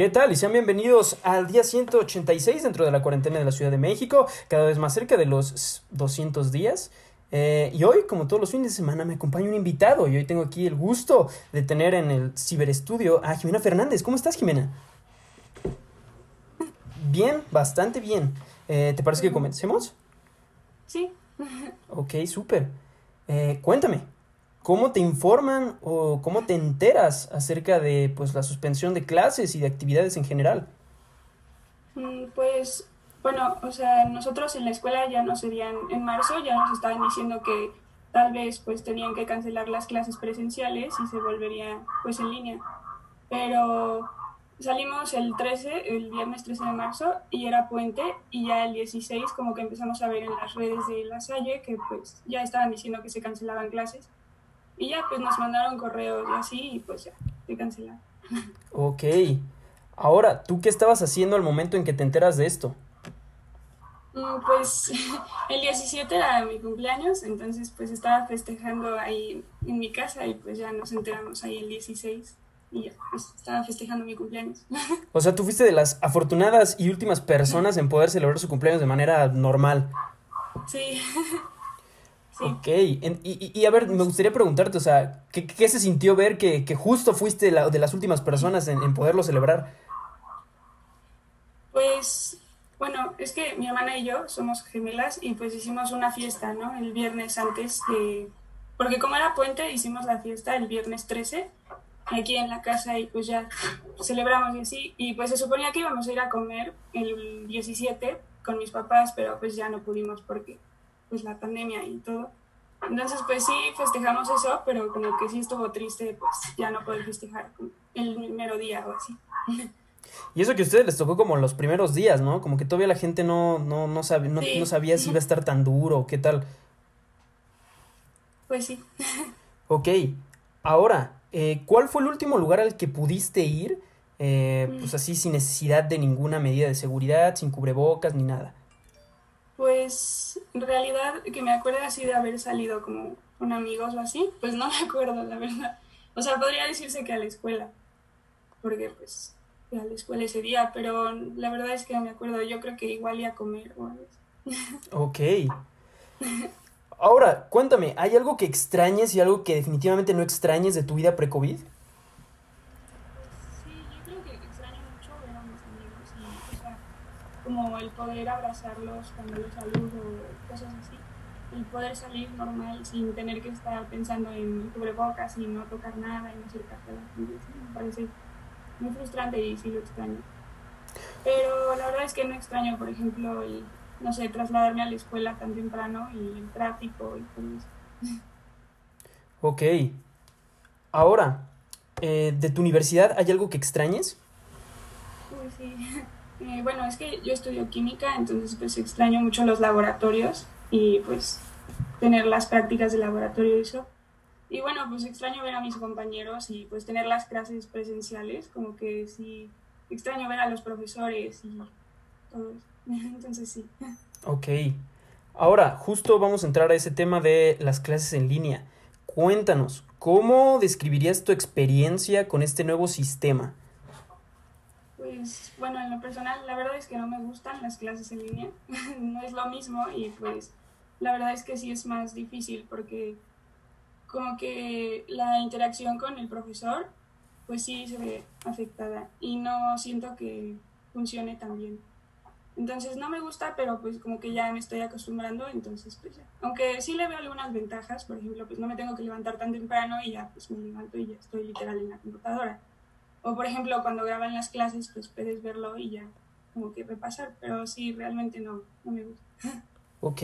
¿Qué tal? Y sean bienvenidos al día 186 dentro de la cuarentena de la Ciudad de México, cada vez más cerca de los 200 días. Eh, y hoy, como todos los fines de semana, me acompaña un invitado y hoy tengo aquí el gusto de tener en el ciberestudio a Jimena Fernández. ¿Cómo estás, Jimena? Bien, bastante bien. Eh, ¿Te parece que comencemos? Sí. Ok, súper. Eh, cuéntame, ¿Cómo te informan o cómo te enteras acerca de pues la suspensión de clases y de actividades en general? Mm, pues bueno, o sea, nosotros en la escuela ya nos serían en marzo, ya nos estaban diciendo que tal vez pues tenían que cancelar las clases presenciales y se volvería pues en línea. Pero salimos el 13, el viernes 13 de marzo y era puente y ya el 16 como que empezamos a ver en las redes de La Salle que pues ya estaban diciendo que se cancelaban clases y ya, pues nos mandaron correos y así, y pues ya, se cancelaron. Ok. Ahora, ¿tú qué estabas haciendo al momento en que te enteras de esto? Mm, pues el 17 era mi cumpleaños, entonces pues estaba festejando ahí en mi casa y pues ya nos enteramos ahí el 16 y ya, pues estaba festejando mi cumpleaños. O sea, tú fuiste de las afortunadas y últimas personas en poder celebrar su cumpleaños de manera normal. Sí. Ok, y, a ver, me gustaría preguntarte, o sea, ¿qué, qué se sintió ver que, justo fuiste la, de las últimas personas en, poderlo celebrar? Pues, bueno, es que mi hermana y yo somos gemelas y pues hicimos una fiesta, ¿no? El viernes antes de... Porque como era puente, hicimos la fiesta el viernes 13 aquí en la casa y pues ya celebramos y así. Y pues se suponía que íbamos a ir a comer el 17 con mis papás, pero pues ya no pudimos porque pues la pandemia y todo. Entonces, pues sí, festejamos eso, pero como que sí estuvo triste, pues ya no poder festejar el primero día o así. Y eso que a ustedes les tocó como los primeros días, ¿no? Como que todavía la gente no, no, no, sabe, no, no sabía si iba a estar tan duro o qué tal. Pues sí. Ok, ahora, eh, ¿cuál fue el último lugar al que pudiste ir? Eh, pues así, sin necesidad de ninguna medida de seguridad, sin cubrebocas ni nada. Pues en realidad que me acuerdo así de haber salido como con amigos o así, pues no me acuerdo, la verdad. O sea, podría decirse que a la escuela, porque pues a la escuela ese día, pero la verdad es que no me acuerdo, yo creo que igual iba a comer o algo Ok. Ahora, cuéntame, ¿hay algo que extrañes y algo que definitivamente no extrañes de tu vida pre-COVID? Como el poder abrazarlos cuando los saludo, cosas así. El poder salir normal sin tener que estar pensando en cubrebocas y no tocar nada y no acercarte a la gente. Me parece muy frustrante y sí lo extraño. Pero la verdad es que no extraño, por ejemplo, el, no sé, trasladarme a la escuela tan temprano y el tráfico y todo eso. Ok. Ahora, eh, ¿de tu universidad hay algo que extrañes? Uy, sí. Eh, bueno, es que yo estudio química, entonces pues extraño mucho los laboratorios y pues tener las prácticas de laboratorio y eso. Y bueno, pues extraño ver a mis compañeros y pues tener las clases presenciales, como que sí, extraño ver a los profesores y todo. Entonces sí. Ok. Ahora, justo vamos a entrar a ese tema de las clases en línea. Cuéntanos, ¿cómo describirías tu experiencia con este nuevo sistema? Pues bueno, en lo personal, la verdad es que no me gustan las clases en línea, no es lo mismo y pues la verdad es que sí es más difícil porque como que la interacción con el profesor pues sí se ve afectada y no siento que funcione tan bien. Entonces no me gusta, pero pues como que ya me estoy acostumbrando, entonces pues ya. Aunque sí le veo algunas ventajas, por ejemplo, pues no me tengo que levantar tan temprano y ya pues me levanto y ya estoy literal en la computadora. O por ejemplo, cuando graban las clases, pues puedes verlo y ya como que repasar, pero sí, realmente no, no me gusta. Ok.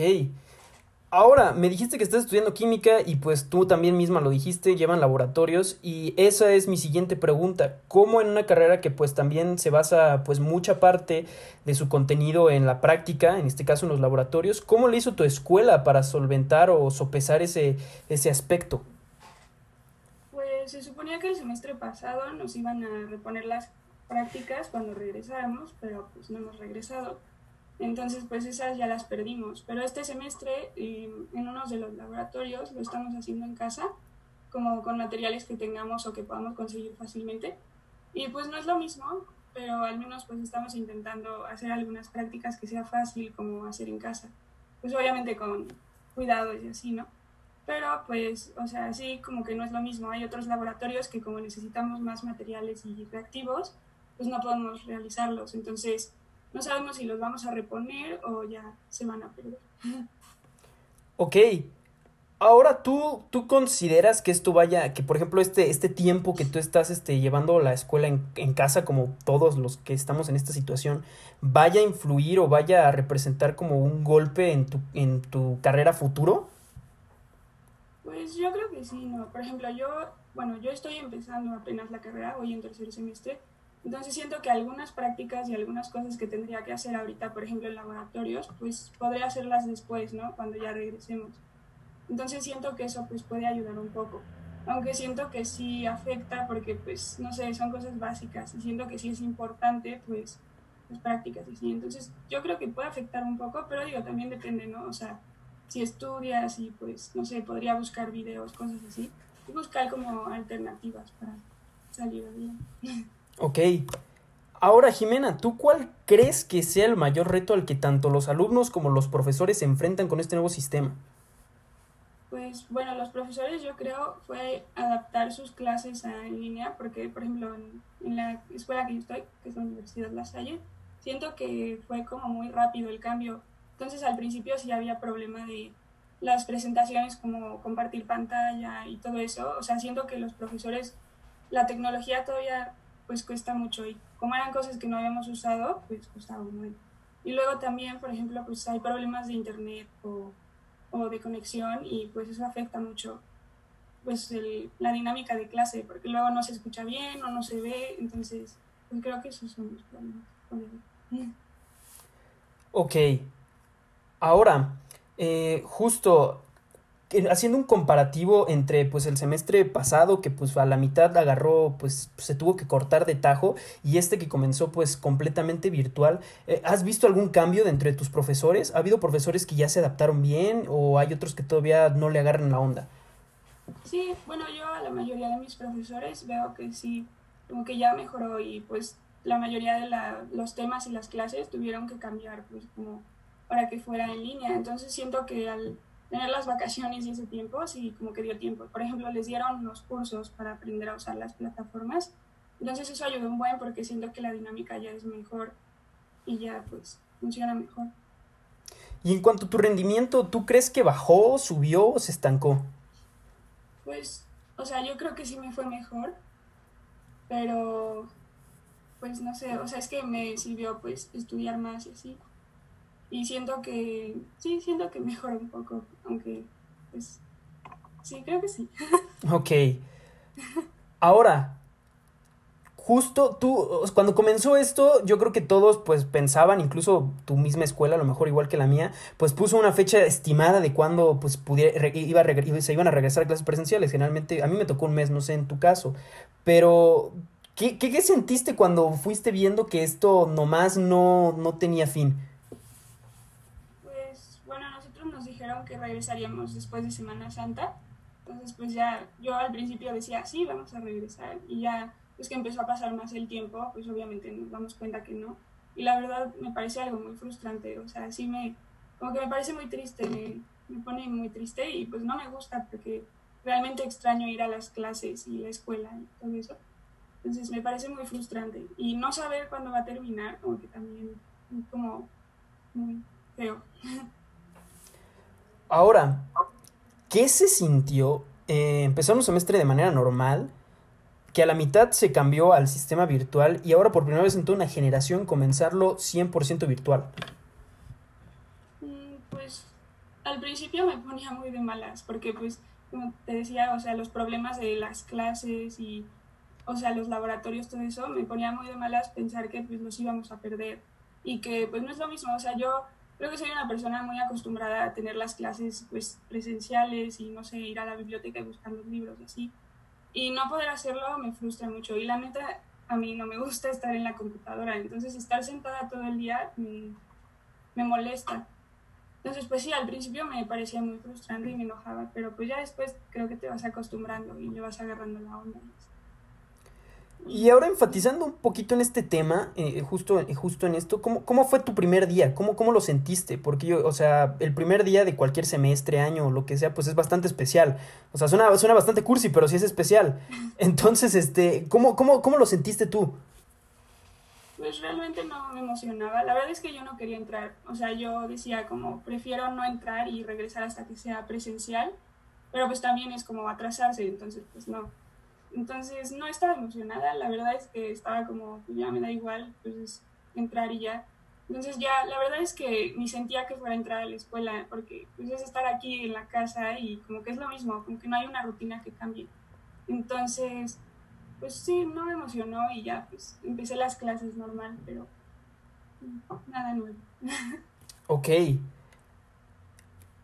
Ahora, me dijiste que estás estudiando química y pues tú también misma lo dijiste, llevan laboratorios y esa es mi siguiente pregunta. ¿Cómo en una carrera que pues también se basa pues mucha parte de su contenido en la práctica, en este caso en los laboratorios, cómo le hizo tu escuela para solventar o sopesar ese, ese aspecto? Se suponía que el semestre pasado nos iban a reponer las prácticas cuando regresáramos, pero pues no hemos regresado. Entonces, pues esas ya las perdimos. Pero este semestre, em, en uno de los laboratorios, lo estamos haciendo en casa, como con materiales que tengamos o que podamos conseguir fácilmente. Y pues no es lo mismo, pero al menos pues estamos intentando hacer algunas prácticas que sea fácil como hacer en casa. Pues obviamente con cuidados y así, ¿no? Pero pues, o sea, sí como que no es lo mismo. Hay otros laboratorios que como necesitamos más materiales y reactivos, pues no podemos realizarlos. Entonces, no sabemos si los vamos a reponer o ya se van a perder. Ok, Ahora, ¿tú, ¿tú consideras que esto vaya, que por ejemplo este, este tiempo que tú estás este, llevando la escuela en, en, casa, como todos los que estamos en esta situación, vaya a influir o vaya a representar como un golpe en tu, en tu carrera futuro? Pues yo creo que sí, ¿no? Por ejemplo, yo, bueno, yo estoy empezando apenas la carrera, voy en tercer semestre, entonces siento que algunas prácticas y algunas cosas que tendría que hacer ahorita, por ejemplo, en laboratorios, pues podría hacerlas después, ¿no? Cuando ya regresemos. Entonces siento que eso pues puede ayudar un poco. Aunque siento que sí afecta porque pues no sé, son cosas básicas y siento que sí es importante pues las prácticas y así. Entonces yo creo que puede afectar un poco, pero digo, también depende, ¿no? O sea, si estudias y pues no sé, podría buscar videos, cosas así, y buscar como alternativas para salir bien. Ok. Ahora, Jimena, ¿tú cuál crees que sea el mayor reto al que tanto los alumnos como los profesores se enfrentan con este nuevo sistema? Pues bueno, los profesores yo creo fue adaptar sus clases a, en línea, porque por ejemplo en, en, la escuela que yo estoy, que es la Universidad La Salle, siento que fue como muy rápido el cambio. Entonces al principio sí había problema de las presentaciones como compartir pantalla y todo eso. O sea, siento que los profesores, la tecnología todavía pues cuesta mucho y como eran cosas que no habíamos usado, pues costaba muy. Y luego también, por ejemplo, pues hay problemas de internet o o de conexión y pues eso afecta mucho pues el, la dinámica de clase porque luego no se escucha bien o no se ve entonces pues creo que esos son los problemas ok ahora eh, justo haciendo un comparativo entre pues el semestre pasado que pues a la mitad agarró pues se tuvo que cortar de tajo y este que comenzó pues completamente virtual eh, ¿has visto algún cambio de tus profesores? ¿ha habido profesores que ya se adaptaron bien o hay otros que todavía no le agarran la onda? Sí, bueno yo a la mayoría de mis profesores veo que sí como que ya mejoró y pues la mayoría de los temas y las clases tuvieron que cambiar pues como para que fuera en línea entonces siento que al tener las vacaciones y ese tiempo, sí, como que dio tiempo. Por ejemplo, les dieron unos cursos para aprender a usar las plataformas. Entonces eso ayudó un buen porque siento que la dinámica ya es mejor y ya pues funciona mejor. Y en cuanto a tu rendimiento, ¿tú crees que bajó, subió o se estancó? Pues, o sea, yo creo que sí me fue mejor, pero pues no sé, o sea, es que me sirvió pues estudiar más y así y siento que, sí, siento que mejora un poco, aunque, pues, sí, creo que sí. Ok. Ahora, justo tú, cuando comenzó esto, yo creo que todos pues pensaban, incluso tu misma escuela, a lo mejor igual que la mía, pues puso una fecha estimada de cuándo pues pudiera, iba se iban a regresar a clases presenciales. Generalmente, a mí me tocó un mes, no sé en tu caso, pero ¿qué, qué, qué sentiste cuando fuiste viendo que esto nomás no, no tenía fin? Regresaríamos después de Semana Santa. Entonces, pues ya yo al principio decía, sí, vamos a regresar. Y ya, pues que empezó a pasar más el tiempo, pues obviamente nos damos cuenta que no. Y la verdad me parece algo muy frustrante. O sea, sí me, como que me parece muy triste, me, me pone muy triste y pues no me gusta porque realmente extraño ir a las clases y la escuela y todo eso. Entonces me parece muy frustrante. Y no saber cuándo va a terminar, como que también como muy feo. Ahora, ¿qué se sintió? Eh, empezó un semestre de manera normal, que a la mitad se cambió al sistema virtual y ahora por primera vez en toda una generación comenzarlo 100% virtual. Mm, pues al principio me ponía muy de malas, porque pues, como te decía, o sea, los problemas de las clases y, o sea, los laboratorios, todo eso, me ponía muy de malas pensar que pues los íbamos a perder y que pues no es lo mismo, o sea, yo creo que soy una persona muy acostumbrada a tener las clases pues presenciales y no sé, ir a la biblioteca y buscar los libros y así. Y no poder hacerlo me frustra mucho. Y la neta, a mí no me gusta estar en la computadora. Entonces estar sentada todo el día me, me molesta. Entonces, pues sí, al principio me parecía muy frustrante y me enojaba, pero pues ya después creo que te vas acostumbrando y le vas agarrando la onda. Y ahora enfatizando un poquito en este tema, eh, justo, justo en esto, ¿cómo, ¿cómo fue tu primer día? ¿Cómo, ¿Cómo lo sentiste? Porque yo, o sea, el primer día de cualquier semestre, año o lo que sea, pues es bastante especial. O sea, suena, suena bastante cursi, pero sí es especial. Entonces, este, ¿cómo, cómo, cómo lo sentiste tú? Pues realmente no me emocionaba. La verdad es que yo no quería entrar. O sea, yo decía como, prefiero no entrar y regresar hasta que sea presencial. Pero pues también es como atrasarse, entonces pues no. Entonces no estaba emocionada, la verdad es que estaba como, pues, ya me da igual, pues entrar y ya. Entonces ya, la verdad es que ni sentía que fuera a entrar a la escuela, porque pues es estar aquí en la casa y como que es lo mismo, como que no hay una rutina que cambie. Entonces, pues sí, no me emocionó y ya, pues empecé las clases normal, pero nada nuevo. Ok.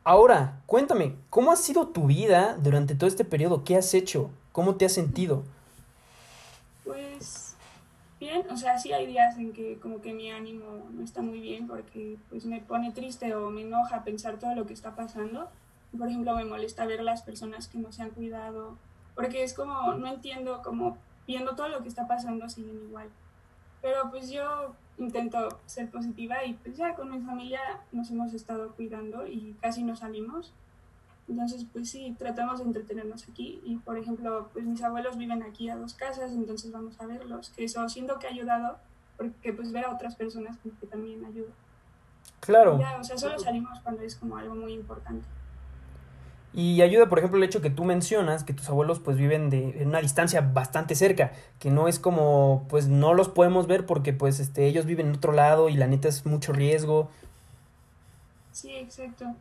Ahora, cuéntame, ¿cómo ha sido tu vida durante todo este periodo? ¿Qué has hecho? ¿Cómo te has sentido? Pues bien, o sea, sí hay días en que como que mi ánimo no está muy bien porque pues me pone triste o me enoja pensar todo lo que está pasando. Por ejemplo, me molesta ver las personas que no se han cuidado, porque es como, no entiendo, como viendo todo lo que está pasando siguen igual. Pero pues yo intento ser positiva y pues ya con mi familia nos hemos estado cuidando y casi no salimos. Entonces, pues sí, tratamos de entretenernos aquí y, por ejemplo, pues mis abuelos viven aquí a dos casas, entonces vamos a verlos, que eso siento que ha ayudado, porque pues ver a otras personas como que también ayuda. Claro. Ya, o sea, solo salimos cuando es como algo muy importante. Y ayuda, por ejemplo, el hecho que tú mencionas que tus abuelos pues viven de en una distancia bastante cerca, que no es como pues no los podemos ver porque pues este ellos viven en otro lado y la neta es mucho riesgo. Sí, exacto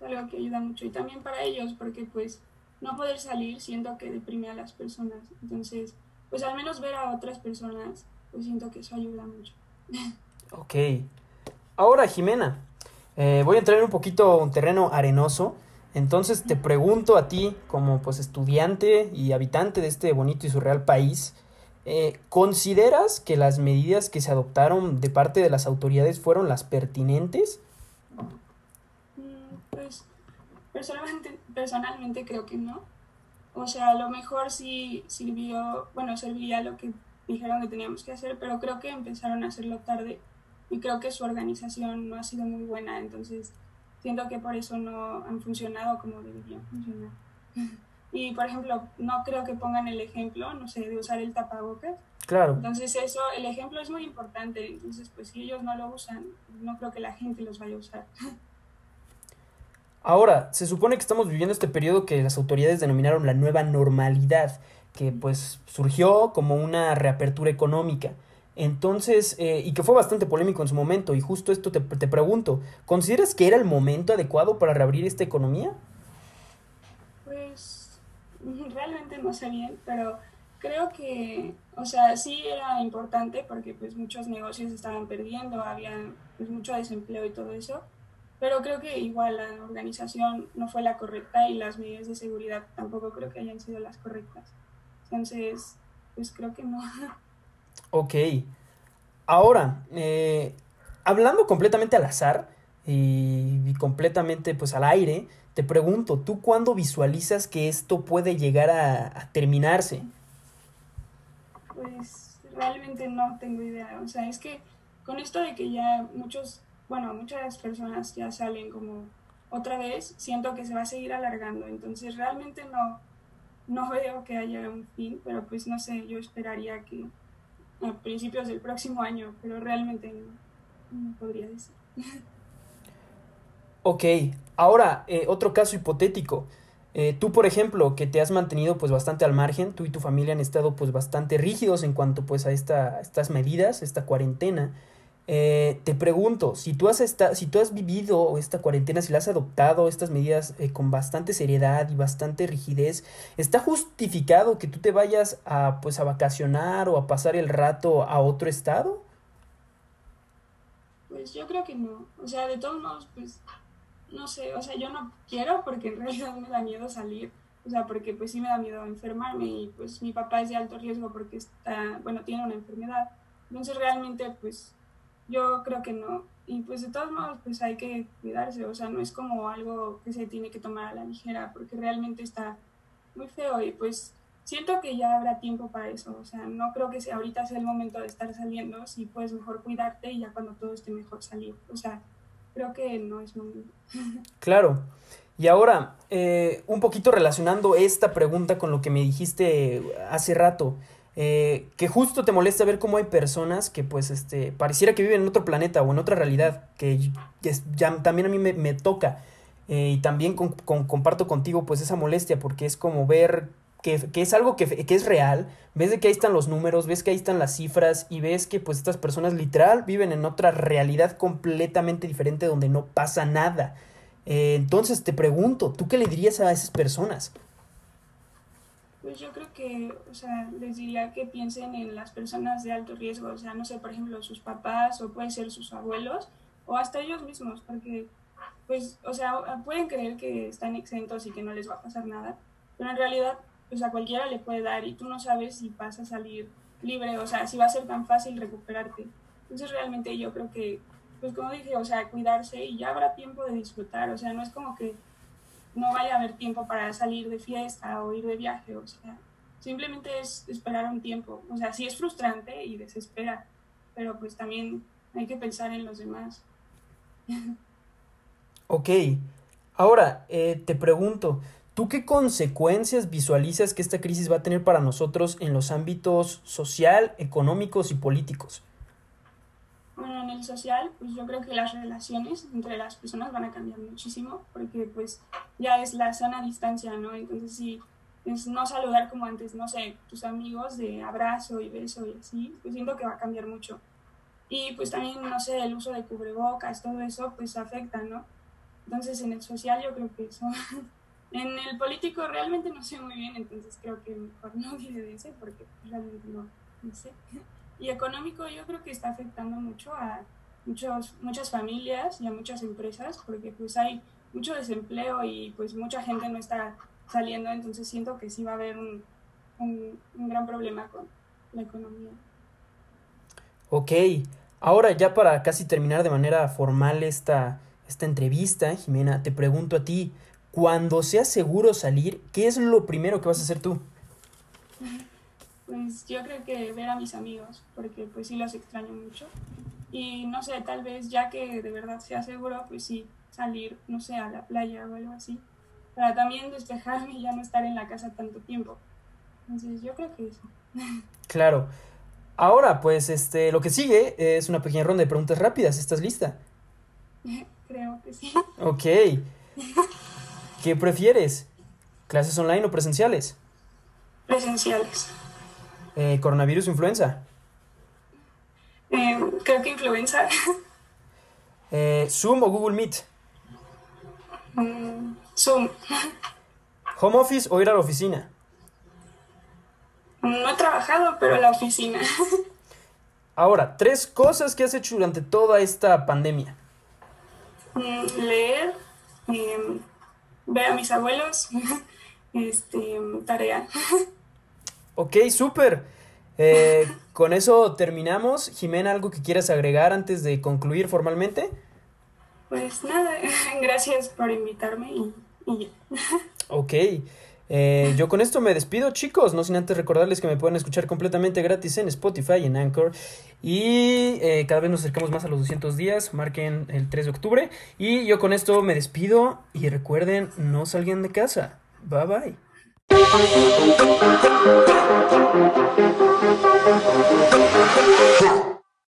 algo que ayuda mucho. Y también para ellos porque pues no poder salir siento que deprime a las personas. Entonces pues al menos ver a otras personas pues siento que eso ayuda mucho. Ok. Ahora Jimena eh, voy a entrar en un poquito un terreno arenoso. Entonces te pregunto a ti como pues estudiante y habitante de este bonito y surreal país eh, ¿Consideras que las medidas que se adoptaron de parte de las autoridades fueron las pertinentes? Personalmente, personalmente creo que no. O sea, a lo mejor sí sirvió, bueno, servía lo que dijeron que teníamos que hacer, pero creo que empezaron a hacerlo tarde y creo que su organización no ha sido muy buena, entonces siento que por eso no han funcionado como deberían funcionar. Y, por ejemplo, no creo que pongan el ejemplo, no sé, de usar el tapabocas. Claro. Entonces eso, el ejemplo es muy importante, entonces pues si ellos no lo usan, no creo que la gente los vaya a usar. Ahora, se supone que estamos viviendo este periodo que las autoridades denominaron la nueva normalidad, que pues surgió como una reapertura económica. Entonces, eh, y que fue bastante polémico en su momento, y justo esto te, te pregunto, ¿consideras que era el momento adecuado para reabrir esta economía? Pues realmente no sé bien, pero creo que, o sea, sí era importante porque pues muchos negocios estaban perdiendo, había pues, mucho desempleo y todo eso, pero creo que igual la organización no fue la correcta y las medidas de seguridad tampoco creo que hayan sido las correctas. Entonces, pues creo que no. Ok. Ahora, eh, hablando completamente al azar y, completamente pues al aire, te pregunto, ¿tú cuándo visualizas que esto puede llegar a terminarse? Pues realmente no tengo idea. O sea, es que con esto de que ya muchos bueno, muchas personas ya salen como otra vez, siento que se va a seguir alargando. Entonces realmente no, no veo que haya un fin, pero pues no sé, yo esperaría que a principios del próximo año, pero realmente no, podría decir. Ok, ahora eh, otro caso hipotético. Eh, tú, por ejemplo, que te has mantenido pues bastante al margen, tú y tu familia han estado pues bastante rígidos en cuanto pues a, esta, a estas medidas, esta cuarentena. Eh, te pregunto, si tú, has si tú has vivido esta cuarentena, si la has adoptado, estas medidas eh, con bastante seriedad y bastante rigidez, ¿está justificado que tú te vayas a, pues, a vacacionar o a pasar el rato a otro estado? Pues yo creo que no. O sea, de todos modos, pues, no sé, o sea, yo no quiero porque en realidad me da miedo salir. O sea, porque pues sí me da miedo enfermarme y pues mi papá es de alto riesgo porque está, bueno, tiene una enfermedad. Entonces realmente pues yo creo que no. Y pues de todos modos, pues hay que cuidarse, o sea, no es como algo que se tiene que tomar a la ligera, porque realmente está muy feo y pues siento que ya habrá tiempo para eso. O sea, no creo que sea, ahorita sea el momento de estar saliendo, si puedes mejor cuidarte y ya cuando todo esté mejor salir. O sea, creo que no es momento. Claro. Y ahora, eh, un poquito relacionando esta pregunta con lo que me dijiste hace rato, eh, que justo te molesta ver cómo hay personas que pues este, pareciera que viven en otro planeta o en otra realidad, que, ya, también a mí me, toca. Eh, y también comparto contigo pues esa molestia porque es como ver que, es algo que, que, es real, ves que ahí están los números, ves que ahí están las cifras y ves que pues estas personas literal viven en otra realidad completamente diferente donde no pasa nada. Eh, entonces te pregunto, ¿tú qué le dirías a esas personas? Pues yo creo que, o sea, les diría que piensen en las personas de alto riesgo, o sea, no sé, por ejemplo, sus papás o puede ser sus abuelos o hasta ellos mismos, porque, pues, o sea, pueden creer que están exentos y que no les va a pasar nada, pero en realidad, pues a cualquiera le puede dar y tú no sabes si vas a salir libre, o sea, si va a ser tan fácil recuperarte. Entonces realmente yo creo que pues como dije, o sea, cuidarse y ya habrá tiempo de disfrutar, o sea, no es como que no vaya a haber tiempo para salir de fiesta o ir de viaje, o sea, simplemente es esperar un tiempo, o sea, sí es frustrante y desespera, pero pues también hay que pensar en los demás. Ok, ahora eh, te pregunto, ¿tú qué consecuencias visualizas que esta crisis va a tener para nosotros en los ámbitos social, económicos y políticos? Bueno, en el social, pues yo creo que las relaciones entre las personas van a cambiar muchísimo, porque pues ya es la sana distancia, ¿no? Entonces sí, es no saludar como antes, no sé, tus amigos de abrazo y beso y así, pues siento que va a cambiar mucho. Y pues también, no sé, el uso de cubrebocas, todo eso, pues afecta, ¿no? Entonces en el social yo creo que eso... en el político realmente no sé muy bien, entonces creo que mejor no diré de ese, porque realmente no, no sé y económico yo creo que está afectando mucho a muchos, muchas familias y a muchas empresas porque pues hay mucho desempleo y pues mucha gente no está saliendo, entonces siento que sí va a haber un, un, gran problema con la economía. Ok, ahora ya para casi terminar de manera formal esta, esta entrevista, Jimena, te pregunto a ti, cuando sea seguro salir, ¿qué es lo primero que vas a hacer tú? Pues yo creo que ver a mis amigos, porque pues sí los extraño mucho. Y no sé, tal vez ya que de verdad sea seguro, pues sí, salir, no sé, a la playa o algo así. Para también despejarme y ya no estar en la casa tanto tiempo. Entonces yo creo que eso. Claro. Ahora, pues este, lo que sigue es una pequeña ronda de preguntas rápidas. ¿Estás lista? Creo que sí. Ok. ¿Qué prefieres? ¿Clases online o presenciales? Presenciales. Eh, ¿Coronavirus o influenza? Eh, creo que influenza. Eh, ¿Zoom o Google Meet? Mm, Zoom. ¿Home office o ir a la oficina? No he trabajado, pero a la oficina. Ahora, tres cosas que has hecho durante toda esta pandemia. Mm, leer, em, ver a mis abuelos, este, tarea. Ok, súper. Eh, con eso terminamos. Jimena, ¿algo que quieras agregar antes de concluir formalmente? Pues nada, gracias por invitarme y, y Ok. Eh, yo con esto me despido, chicos. No sin antes recordarles que me pueden escuchar completamente gratis en Spotify y en Anchor. Y eh, cada vez nos acercamos más a los 200 días. Marquen el 3 de octubre. Y yo con esto me despido. Y recuerden, no salgan de casa. Bye bye.